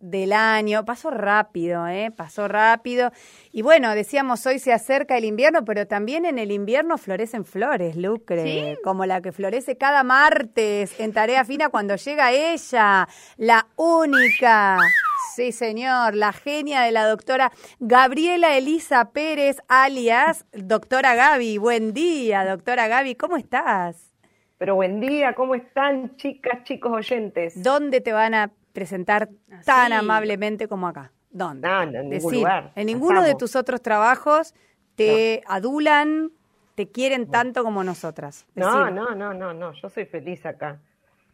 del año, pasó rápido, ¿eh? pasó rápido. Y bueno, decíamos, hoy se acerca el invierno, pero también en el invierno florecen flores, Lucre, como la que florece cada martes en Tarea Fina cuando llega ella, la única, sí señor, la genia de la doctora Gabriela Elisa Pérez, alias doctora Gaby. Buen día, doctora Gaby, ¿cómo estás? Pero buen día, ¿cómo están chicas, chicos oyentes? ¿Dónde te van a presentar tan amablemente como acá. ¿Dónde? No, en ningún lugar. En ninguno de tus otros trabajos te adulan, te quieren tanto como nosotras. No, no, no, no, no, yo soy feliz acá.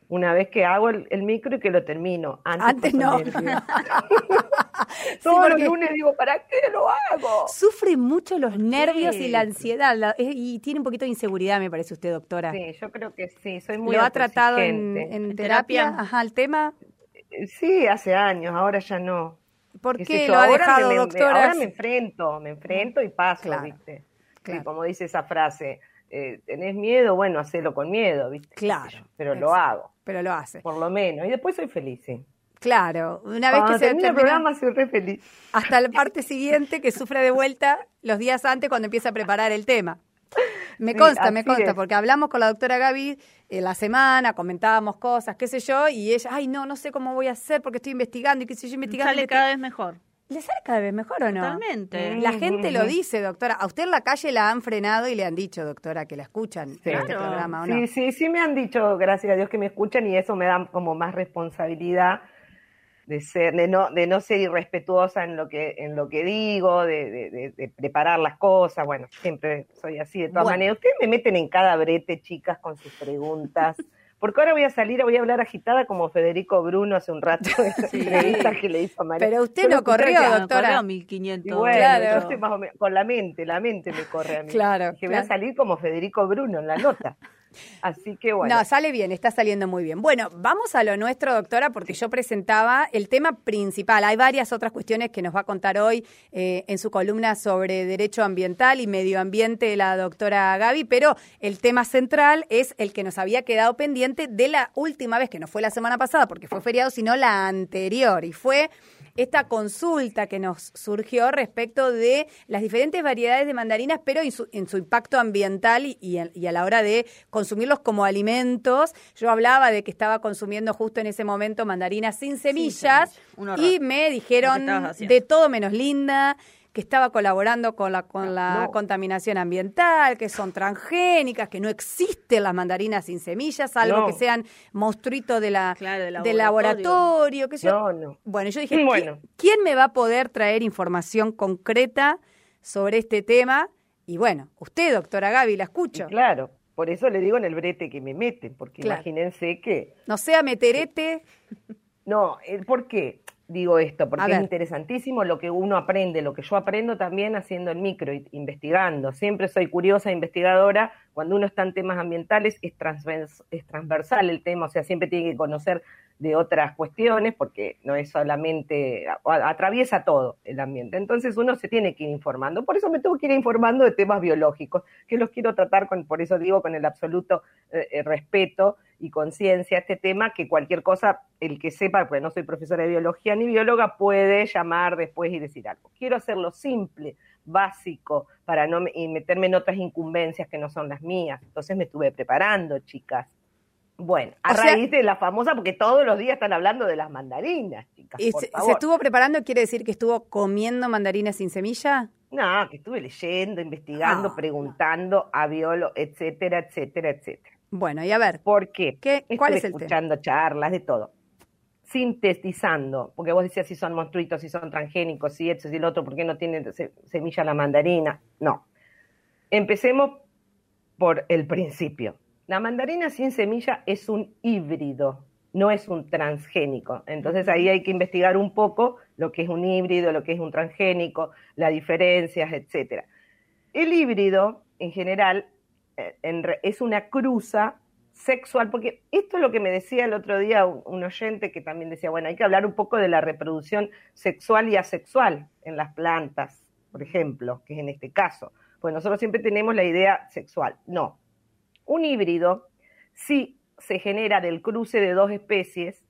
Una vez que hago el, micro y que lo termino. Antes, no. Todos los lunes digo, ¿para qué lo hago? Sufre mucho los nervios y la ansiedad y tiene un poquito de inseguridad, me parece usted, doctora. Sí, yo creo que sí, soy muy ¿Lo ha tratado en, en terapia? Ajá, el tema. Sí, hace años, ahora ya no. ¿Por qué, lo ha dejado, me, doctora? ahora me enfrento, me enfrento y paso, ¿viste? como dice esa frase, eh, ¿tenés miedo? Bueno, hacelo con miedo, ¿viste? Claro. Pero lo hago. Pero lo hace. Por lo menos. Y después soy feliz, sí. Claro, una vez que se termina el programa soy re feliz. Hasta la parte siguiente que sufre de vuelta los días antes cuando empieza a preparar el tema. Me consta, me consta, porque hablamos con la doctora Gaby en la semana, comentábamos cosas, qué sé yo, y ella, ay, no, no sé cómo voy a hacer porque estoy investigando y qué sé yo, investigando. Sale cada vez mejor. ¿Le sale cada vez mejor o no? Totalmente. La gente lo dice, doctora. A usted en la calle la han frenado y le han dicho, doctora, que la escuchan en este programa, ¿o no? Sí, sí, sí me han dicho, gracias a Dios que me escuchan y eso me da como más responsabilidad de ser, de no, de no ser irrespetuosa en lo que, en lo que digo, de, de, preparar las cosas, bueno, siempre soy así de todas maneras. Ustedes me meten en cada brete, chicas, con sus preguntas. Porque ahora voy a salir, voy a hablar agitada como Federico Bruno hace un rato en esa entrevista que le hizo a María. Pero usted no corrió, doctora. Corrió 1500. bueno, claro. yo más o menos, con la mente, la mente me corre a mí. Claro. Que voy a salir como Federico Bruno en la nota. Así que bueno. No, sale bien, está saliendo muy bien. Bueno, vamos a lo nuestro, doctora, porque yo presentaba el tema principal. Hay varias otras cuestiones que nos va a contar hoy eh, en su columna sobre derecho ambiental y medio ambiente la doctora Gaby, pero el tema central es el que nos había quedado pendiente de la última vez, que no fue la semana pasada porque fue feriado, sino la anterior, y fue esta consulta que nos surgió respecto de las diferentes variedades de mandarinas, pero en su, impacto ambiental y, a la hora de consumirlos como alimentos. Yo hablaba de que estaba consumiendo justo en ese momento mandarinas sin semillas y me dijeron de todo menos linda que estaba colaborando con la, con la contaminación ambiental, que son transgénicas, que no existen las mandarinas sin semillas, salvo que sean monstruitos de la, del laboratorio. que Bueno, yo dije, ¿quién, me va a poder traer información concreta sobre este tema? Y bueno, usted, doctora Gaby, la escucho. claro, por eso le digo en el brete que me meten, porque imagínense que... No sea meterete. No, ¿por qué? Digo esto, porque es interesantísimo lo que uno aprende, lo que yo aprendo también haciendo el micro, investigando. Siempre soy curiosa, investigadora. Cuando uno está en temas ambientales es, transversal el tema, o sea, siempre tiene que conocer de otras cuestiones porque no es solamente, atraviesa todo el ambiente. Entonces uno se tiene que ir informando. Por eso me tengo que ir informando de temas biológicos, que los quiero tratar con, por eso digo, con el absoluto eh, eh, respeto y conciencia este tema, que cualquier cosa, el que sepa, porque no soy profesora de biología ni bióloga, puede llamar después y decir algo. Quiero hacerlo simple, básico, para no meterme en otras incumbencias que no son las mías. Entonces me estuve preparando, chicas. Bueno, a raíz de la famosa, porque todos los días están hablando de las mandarinas, chicas. ¿Y se, estuvo preparando? ¿Quiere decir que estuvo comiendo mandarinas sin semilla? No, que estuve leyendo, investigando, ah. preguntando a biólogos, etcétera, etcétera, etcétera. Bueno, y a ver. ¿Por qué? ¿Qué ¿Cuál es el escuchando charlas, de todo. Sintetizando, porque vos decías si son monstruitos, si son transgénicos, si esto, si el otro, ¿por qué no tienen semilla la mandarina? No. Empecemos por el principio. La mandarina sin semilla es un híbrido, no es un transgénico. Entonces ahí hay que investigar un poco lo que es un híbrido, lo que es un transgénico, las diferencias, etc. El híbrido, en general, eh, es una cruza sexual, porque esto es lo que me decía el otro día un, oyente que también decía, bueno, hay que hablar un poco de la reproducción sexual y asexual en las plantas, por ejemplo, que es en este caso. Pues nosotros siempre tenemos la idea sexual. No. Un híbrido, si se genera del cruce de dos especies,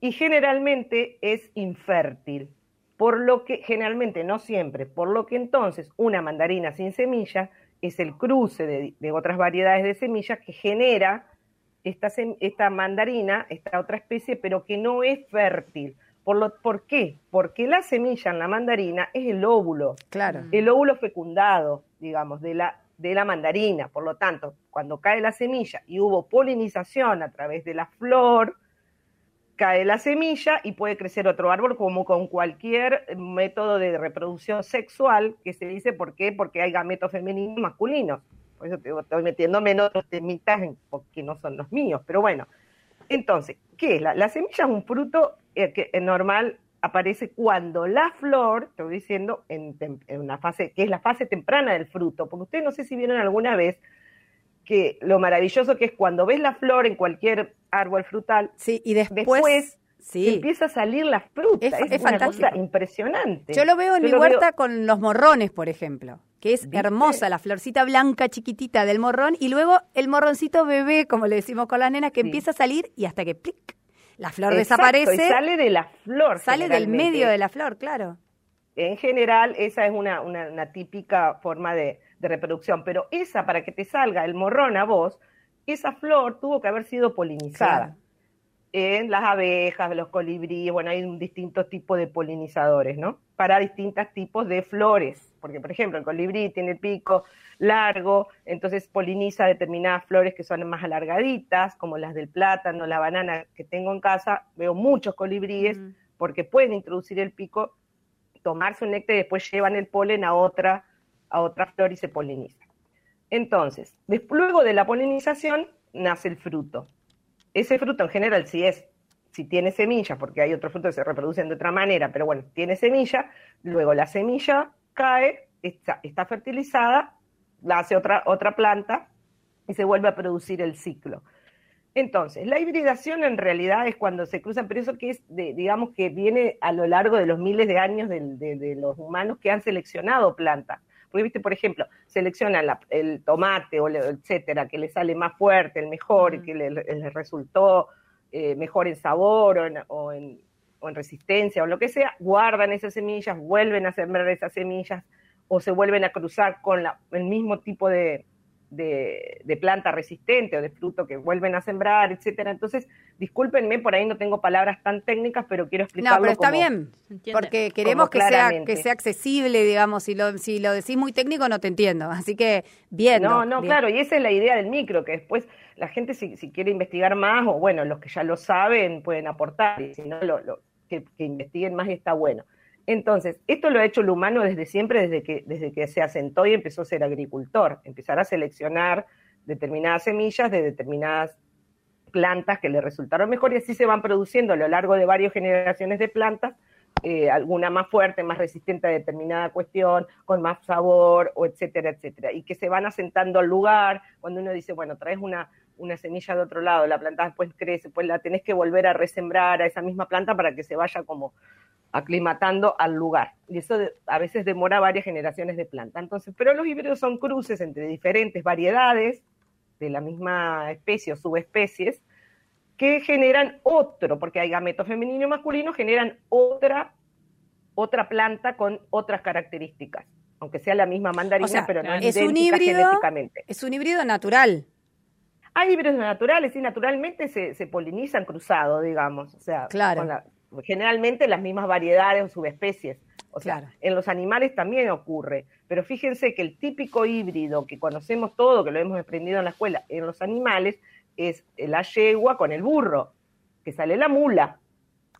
y generalmente es infértil. Por lo que, generalmente, no siempre, por lo que entonces una mandarina sin semilla es el cruce de, otras variedades de semillas que genera esta, esta, mandarina, esta otra especie, pero que no es fértil. Por, lo, ¿Por qué? Porque la semilla en la mandarina es el óvulo. Claro. El óvulo fecundado, digamos, de la, de la mandarina. Por lo tanto, cuando cae la semilla y hubo polinización a través de la flor, cae la semilla y puede crecer otro árbol como con cualquier método de reproducción sexual que se dice, ¿por qué? Porque hay gametos femeninos y masculinos. Por eso estoy metiéndome en otros temitas porque no son los míos, pero bueno. Entonces, ¿qué es? La, la semilla es un fruto eh, que es normal aparece cuando la flor, voy diciendo, en, en, una fase, que es la fase temprana del fruto, porque ustedes no sé si vieron alguna vez que lo maravilloso que es cuando ves la flor en cualquier árbol frutal, sí, y después, empieza a salir la fruta. Es, una cosa impresionante. Yo lo veo en mi huerta con los morrones, por ejemplo, que es hermosa la florcita blanca chiquitita del morrón y luego el morroncito bebé, como le decimos con las nenas, que empieza a salir y hasta que plic, la flor desaparece. Y sale de la flor. Sale del medio de la flor, claro. En general, esa es una, una típica forma de, de reproducción, pero esa, para que te salga el morrón a vos, esa flor tuvo que haber sido polinizada. En las abejas, los colibríes, bueno, hay distintos tipos de polinizadores, ¿no? Para distintos tipos de flores, porque por ejemplo el colibrí tiene el pico largo, entonces poliniza determinadas flores que son más alargaditas, como las del plátano, la banana que tengo en casa, veo muchos colibríes porque pueden introducir el pico, tomarse un néctar y después llevan el polen a otra a otra flor y se poliniza. Entonces, luego de la polinización nace el fruto. Ese fruto en general, si es, si tiene semilla, porque hay otros frutos que se reproducen de otra manera, pero bueno, tiene semilla, luego la semilla cae, está, fertilizada, la hace otra, otra planta y se vuelve a producir el ciclo. Entonces, la hibridación en realidad es cuando se cruzan, pero eso que es, digamos, que viene a lo largo de los miles de años de, de los humanos que han seleccionado plantas. Porque, viste, por ejemplo, seleccionan el tomate o etcétera, que le sale más fuerte, el mejor, que le, resultó eh, mejor en sabor o en, resistencia o lo que sea, guardan esas semillas, vuelven a sembrar esas semillas o se vuelven a cruzar con el mismo tipo de, de, planta resistente o de fruto que vuelven a sembrar, etcétera. Entonces, discúlpenme, por ahí no tengo palabras tan técnicas, pero quiero explicarlo. No, pero está bien, porque queremos que sea, que sea accesible, digamos, si lo, si lo decís muy técnico no te entiendo, así que bien. No, no, claro, y esa es la idea del micro, que después la gente si, si quiere investigar más, o bueno, los que ya lo saben pueden aportar, y si no, lo, que, que investiguen más y está bueno. Entonces, esto lo ha hecho el humano desde siempre, desde que, desde que se asentó y empezó a ser agricultor, empezar a seleccionar determinadas semillas de determinadas plantas que le resultaron mejor y así se van produciendo a lo largo de varias generaciones de plantas, eh, alguna más fuerte, más resistente a determinada cuestión, con más sabor, o etcétera, etcétera, y que se van asentando al lugar, cuando uno dice, bueno, traes una, una semilla de otro lado, la planta después crece, pues la tenés que volver a resembrar a esa misma planta para que se vaya como aclimatando al lugar. Y eso a veces demora varias generaciones de planta. Entonces, pero los híbridos son cruces entre diferentes variedades de la misma especie o subespecies que generan otro, porque hay gametos femenino y masculino, generan otra, otra planta con otras características, aunque sea la misma mandarina, pero no es, un híbrido, genéticamente. Es un híbrido natural. Hay híbridos naturales y naturalmente se, se polinizan cruzados, digamos. O sea, claro generalmente las mismas variedades o subespecies. O sea, en los animales también ocurre. Pero fíjense que el típico híbrido que conocemos todo, que lo hemos aprendido en la escuela, en los animales, es la yegua con el burro, que sale la mula.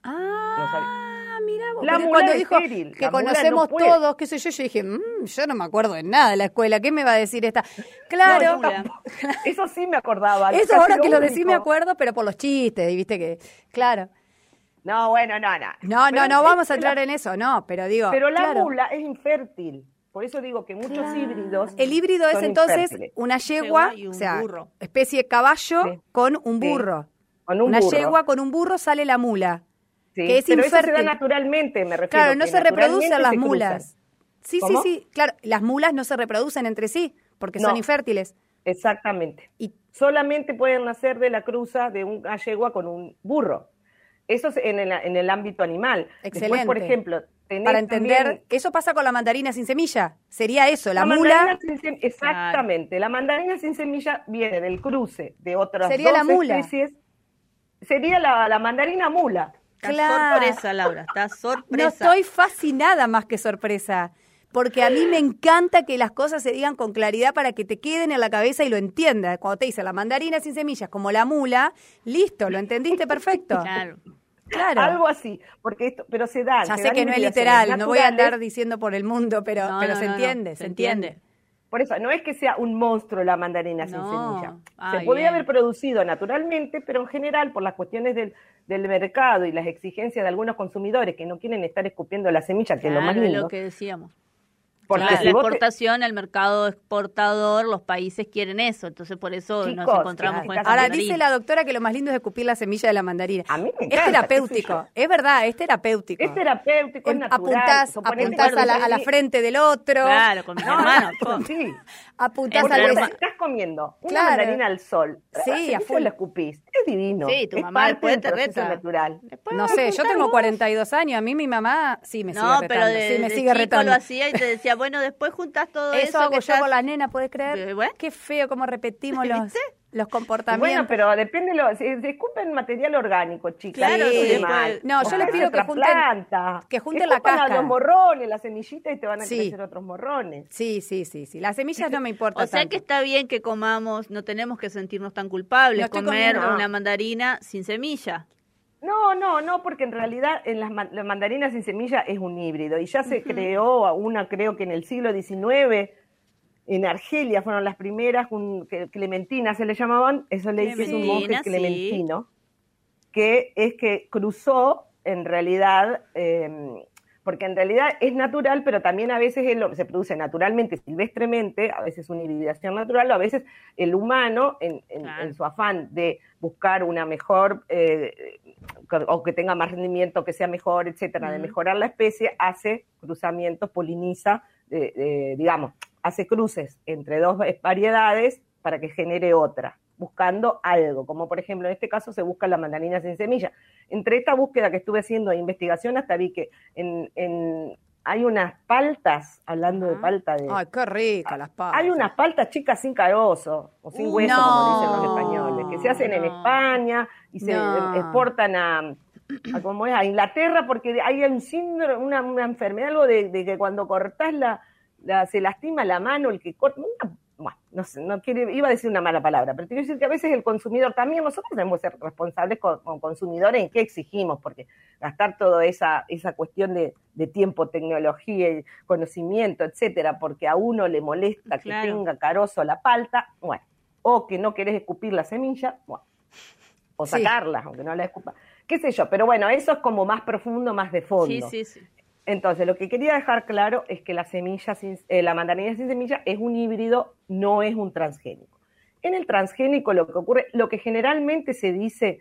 Ah, mira, la mula cuando dijo que conocemos todos, qué sé yo, yo dije, mm, yo no me acuerdo de nada de la escuela, ¿qué me va a decir esta? Claro. eso sí me acordaba. Eso ahora que lo decís me acuerdo, pero por los chistes, y viste que, claro. No, bueno, no, no. No, no, no vamos a entrar en eso, no, pero digo. Pero la mula es infértil. Por eso digo que muchos híbridos. El híbrido es entonces una yegua, o sea, especie de caballo con un burro. Con un una yegua con un burro sale la mula. Sí, que es pero infértil. eso se da naturalmente, me refiero. Claro, no se reproducen las mulas. Sí, sí, sí. Claro, las mulas no se reproducen entre sí porque son infértiles. Exactamente. Y solamente pueden nacer de la cruza de una yegua con un burro. Eso es en el, en el ámbito animal. Excelente. por ejemplo, para entender, eso pasa con la mandarina sin semilla. Sería eso, la, mula. exactamente, la mandarina sin semilla viene del cruce de otras sería la mula. especies. Sería la, mandarina mula. Está sorpresa, Laura, está sorpresa. No estoy fascinada más que sorpresa porque a mí me encanta que las cosas se digan con claridad para que te queden en la cabeza y lo entiendas. Cuando te dice la mandarina sin semillas, como la mula, listo, lo entendiste perfecto. Claro. Claro. Algo así, porque esto, pero se da. Ya sé que no es literal, no voy a andar diciendo por el mundo, pero, pero se entiende, se, entiende. Por eso, no es que sea un monstruo la mandarina sin semilla. se podría haber producido naturalmente, pero en general, por las cuestiones del, del, mercado y las exigencias de algunos consumidores que no quieren estar escupiendo la semilla, que es lo más lindo. lo que decíamos la exportación, el mercado exportador, los países quieren eso, entonces por eso nos encontramos con Ahora dice la doctora que lo más lindo es escupir la semilla de la mandarina. A mí me es terapéutico, es verdad, es terapéutico. Es terapéutico, es natural. Apuntás, apuntás a, la, a la frente del otro. Claro, con mi hermano. sí. Apuntás al estás comiendo una mandarina al sol. Sí, a full. la escupís. Es divino. Sí, tu mamá después te reta. natural. no sé, yo tengo 42 años, a mí mi mamá sí me sigue retando. No, pero de, sí me sigue retando. lo hacía y te decía, bueno, después juntás todo eso. Eso hago yo con la nena, ¿puedes creer? Qué feo cómo repetimos los, los comportamientos. Bueno, pero depende, lo, se, se escupen material orgánico, chicas. Claro, sí, no, yo les pido que junten, planta. que junten la cáscara. los morrones, las semillitas y te van a crecer otros morrones. Sí, sí, sí, sí. Las semillas no me importan O sea que está bien que comamos, no tenemos que sentirnos tan culpables comer una mandarina sin semilla. No, no, no, porque en realidad en las, mandarinas sin semilla es un híbrido y ya se creó una, creo que en el siglo XIX, en Argelia fueron las primeras, un, Clementina se le llamaban, eso le dice un monje clementino, que es que cruzó en realidad eh, porque en realidad es natural, pero también a veces se produce naturalmente, silvestremente, a veces una hibridación natural, o a veces el humano, en, su afán de buscar una mejor, eh, o que tenga más rendimiento, que sea mejor, etcétera, de mejorar la especie, hace cruzamientos, poliniza, digamos, hace cruces entre dos variedades para que genere otra buscando algo, como por ejemplo en este caso se busca la mandarina sin semilla. Entre esta búsqueda que estuve haciendo de investigación hasta vi que en, hay unas paltas, hablando de palta de... Ay, qué rica las paltas. Hay unas paltas chicas sin carozo, o sin hueso, como dicen los españoles, que se hacen en España y se exportan a, a, como es, a Inglaterra porque hay un síndrome, una, una enfermedad, algo de, que cuando cortás la, la, se lastima la mano, el que corta, bueno, no, sé, no quiere, iba a decir una mala palabra, pero quiero decir que a veces el consumidor también, nosotros debemos ser responsables como, consumidores en qué exigimos, porque gastar toda esa, esa cuestión de, tiempo, tecnología, conocimiento, etcétera, porque a uno le molesta que tenga carozo la palta, bueno, o que no querés escupir la semilla, bueno, o sacarla, aunque no la escupa, qué sé yo, pero bueno, eso es como más profundo, más de fondo. Sí, sí, sí. Entonces, lo que quería dejar claro es que la semilla eh, la mandarina sin semilla es un híbrido, no es un transgénico. En el transgénico lo que ocurre, lo que generalmente se dice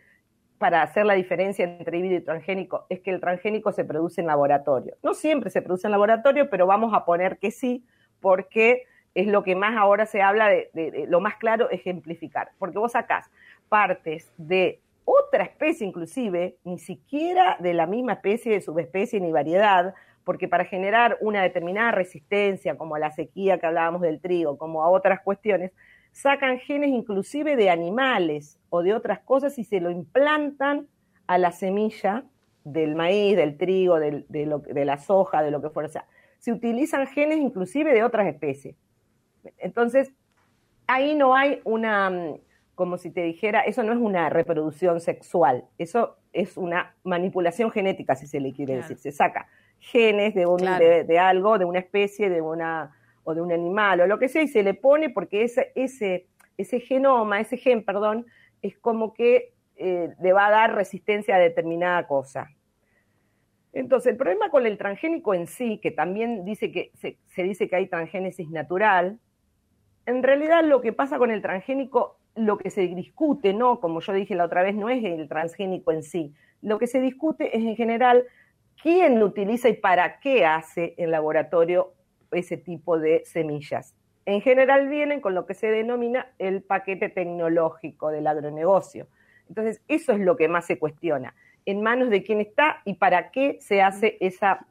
para hacer la diferencia entre híbrido y transgénico es que el transgénico se produce en laboratorio. No siempre se produce en laboratorio, pero vamos a poner que sí, porque es lo que más ahora se habla de, lo más claro ejemplificar. Porque vos sacás partes de otra especie inclusive, ni siquiera de la misma especie, de subespecie ni variedad, porque para generar una determinada resistencia, como a la sequía que hablábamos del trigo, como a otras cuestiones, sacan genes inclusive de animales o de otras cosas y se lo implantan a la semilla del maíz, del trigo, de, de la soja, de lo que fuera. O sea, se utilizan genes inclusive de otras especies. Entonces, ahí no hay una como si te dijera, eso no es una reproducción sexual, eso es una manipulación genética, si se le quiere decir. Se saca genes de, un, de, algo, de una especie, de una, o de un animal, o lo que sea, y se le pone porque ese, ese, ese genoma, ese gen, perdón, es como que eh, le va a dar resistencia a determinada cosa. Entonces, el problema con el transgénico en sí, que también dice que se, se dice que hay transgénesis natural, en realidad lo que pasa con el transgénico lo que se discute, ¿no? Como yo dije la otra vez, no es el transgénico en sí. Lo que se discute es en general quién utiliza y para qué hace en laboratorio ese tipo de semillas. En general vienen con lo que se denomina el paquete tecnológico del agronegocio. Entonces, eso es lo que más se cuestiona. En manos de quién está y para qué se hace esa,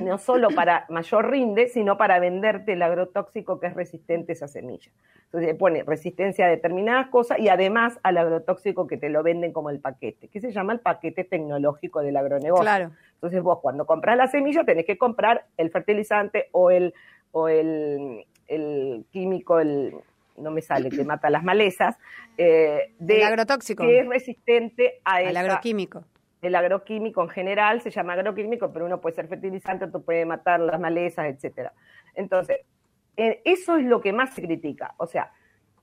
no solo para mayor rinde, sino para venderte el agrotóxico que es resistente a esa semilla. Entonces pone resistencia a determinadas cosas y además al agrotóxico que te lo venden como el paquete, que se llama el paquete tecnológico del agronegocio. Claro. Entonces vos cuando compras la semilla tenés que comprar el fertilizante o el, o el, el químico, el no me sale, que mata las malezas, eh, de, el agrotóxico. que es resistente a el agroquímico. El agroquímico en general se llama agroquímico, pero uno puede ser fertilizante, tú puede matar las malezas, etcétera. Entonces, eh, eso es lo que más se critica. O sea,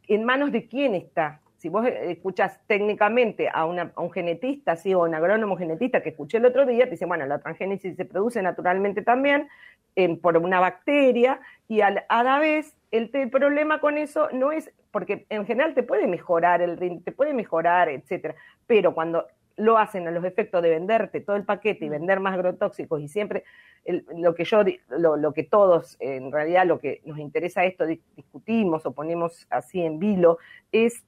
¿en manos de quién está? Si vos eh, escuchas técnicamente a, un genetista, sí, o un agrónomo genetista que escuché el otro día, te dice, bueno, la transgénesis se produce naturalmente también por una bacteria y a la vez el, problema con eso no es, porque en general te puede mejorar el ritmo, te puede mejorar, etcétera, pero cuando lo hacen a los efectos de venderte todo el paquete y mm. vender más agrotóxicos y siempre lo que yo lo, que todos en realidad lo que nos interesa esto discutimos o ponemos así en vilo es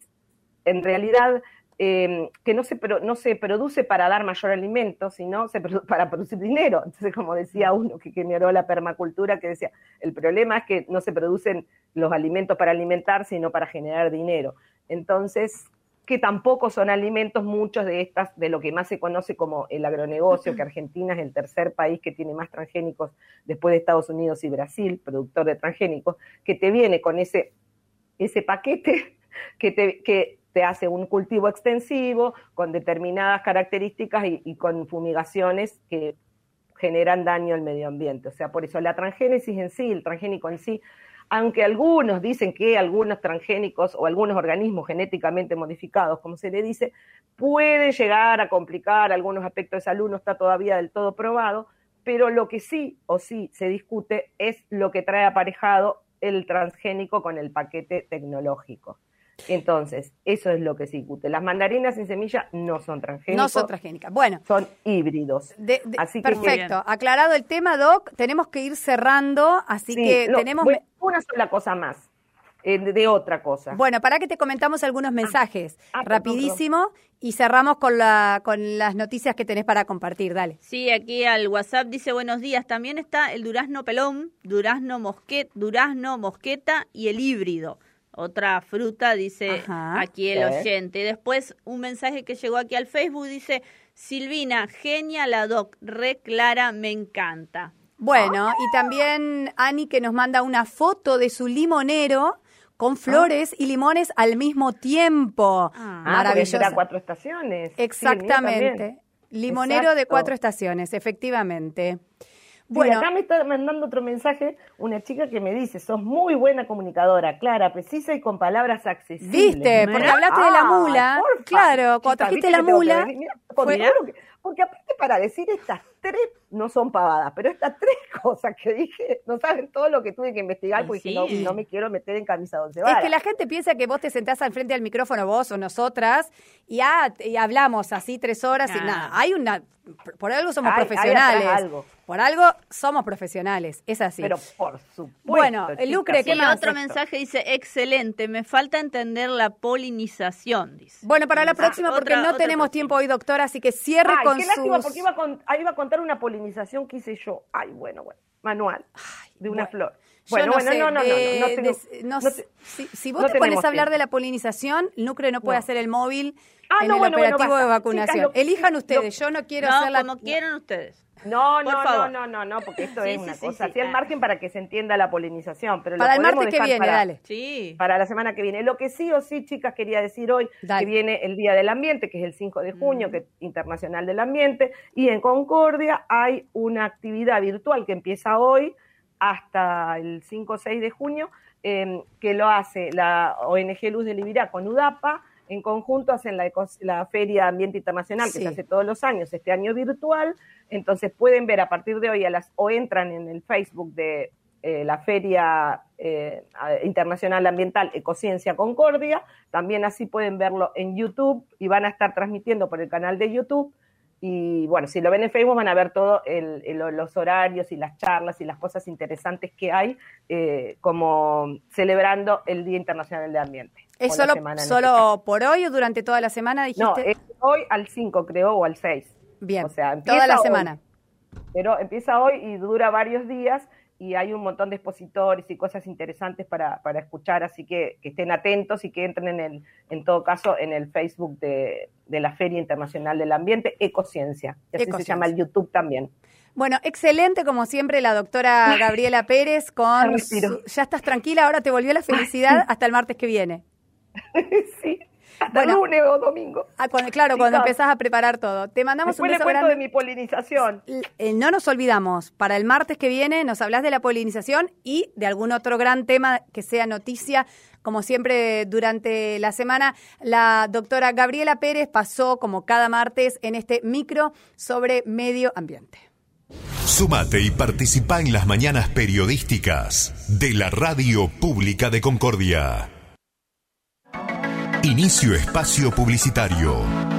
en realidad Em, que no se, no se produce para dar mayor alimento, sino se para producir dinero. Entonces, como decía uno que generó la permacultura, que decía, el problema es que no se producen los alimentos para alimentar, sino para generar dinero. Entonces, que tampoco son alimentos muchos de estas, de lo que más se conoce como el agronegocio, que Argentina es el tercer país que tiene más transgénicos después de Estados Unidos y Brasil, productor de transgénicos, que te viene con ese, ese paquete que, te, que te hace un cultivo extensivo con determinadas características y, con fumigaciones que generan daño al medio ambiente. O sea, por eso la transgénesis en sí, el transgénico en sí, aunque algunos dicen que algunos transgénicos o algunos organismos genéticamente modificados, como se le dice, puede llegar a complicar algunos aspectos de salud, no está todavía del todo probado, pero lo que sí o sí se discute es lo que trae aparejado el transgénico con el paquete tecnológico. Entonces, eso es lo que se discute. Las mandarinas sin semilla no son transgénicas. No son transgénicas. Bueno. Son híbridos. así perfecto. Aclarado el tema, Doc, tenemos que ir cerrando, así que tenemos... una sola cosa más. Eh, de, otra cosa. Bueno, para que te comentamos algunos ah, mensajes ah, rapidísimo y cerramos con, la, con las noticias que tenés para compartir. Dale. Sí, aquí al WhatsApp dice buenos días. También está el durazno pelón, durazno mosquet, durazno mosqueta y el híbrido otra fruta, dice aquí el oyente. Después un mensaje que llegó aquí al Facebook dice, Silvina, genia la doc, re clara, me encanta. Bueno, y también Ani que nos manda una foto de su limonero con ah. flores y limones al mismo tiempo. Ah, Maravilloso. cuatro estaciones. Exactamente. limonero de cuatro estaciones, efectivamente. Bueno, acá me está mandando otro mensaje una chica que me dice, sos muy buena comunicadora, clara, precisa y con palabras accesibles. Viste, porque hablaste de la mula. claro, cuando trajiste la mula. porque aparte para decir estas tres no son pavadas, pero estas tres cosas que dije, no saben todo lo que tuve que investigar porque no, no, me quiero meter en camisa donde Es que la gente piensa que vos te sentás al frente del micrófono, vos o nosotras, y, ah, y hablamos así tres horas y nada. Hay una, por algo somos profesionales. algo. Por algo somos profesionales, es así. Pero por supuesto. Bueno, Lucre, ¿qué más? Otro mensaje dice, excelente, me falta entender la polinización, dice. Bueno, para la ah, próxima, porque no tenemos tiempo hoy, doctora, así que cierre con qué lástima, porque iba a, iba a contar una polinización que hice yo. Ay, bueno, bueno, manual, de una flor. Bueno, bueno, no, no, no, no, si, vos te pones a hablar de la polinización, Lucre no puede hacer el móvil ah, en el operativo de vacunación. Elijan ustedes, yo no quiero hacer la... como quieran ustedes. No, no, no, no, no, no, porque esto es una cosa. Así al margen para que se entienda la polinización. Pero para el martes que viene, dale. Sí. Para la semana que viene. Lo que sí o sí, chicas, quería decir hoy, que viene el Día del Ambiente, que es el 5 de junio, que es Internacional del Ambiente, y en Concordia hay una actividad virtual que empieza hoy hasta el 5 o 6 de junio, em, que lo hace la ONG Luz de Libirá con UDAPA, en conjunto hacen la, la Feria Ambiente Internacional, que se hace todos los años, este año virtual, entonces pueden ver a partir de hoy a las, o entran en el Facebook de eh, la Feria eh, Internacional Ambiental Ecociencia Concordia, también así pueden verlo en YouTube y van a estar transmitiendo por el canal de YouTube. Y bueno, si lo ven en Facebook van a ver todos los horarios y las charlas y las cosas interesantes que hay, eh, como celebrando el Día Internacional del Ambiente. ¿Es solo, solo por hoy o durante toda la semana? Dijiste? No, es hoy al 5 creo o al 6. Bien, o sea, toda la semana. pero empieza hoy y dura varios días y hay un montón de expositores y cosas interesantes para, para escuchar, así que, que, estén atentos y que entren en, el, en todo caso en el Facebook de, de la Feria Internacional del Ambiente, Ecociencia, que así se llama el YouTube también. Bueno, excelente como siempre la doctora Gabriela Pérez con... ya estás tranquila, ahora te volvió la felicidad hasta el martes que viene. sí. Hasta lunes o domingo. Ah, claro, cuando empezás a preparar todo. Te mandamos un beso de mi polinización. Eh, no nos olvidamos, para el martes que viene nos hablas de la polinización y de algún otro gran tema que sea noticia. Como siempre, durante la semana, la doctora Gabriela Pérez pasó, como cada martes, en este micro sobre medio ambiente. Sumate y participa en las mañanas periodísticas de la Radio Pública de Concordia. Inicio espacio publicitario.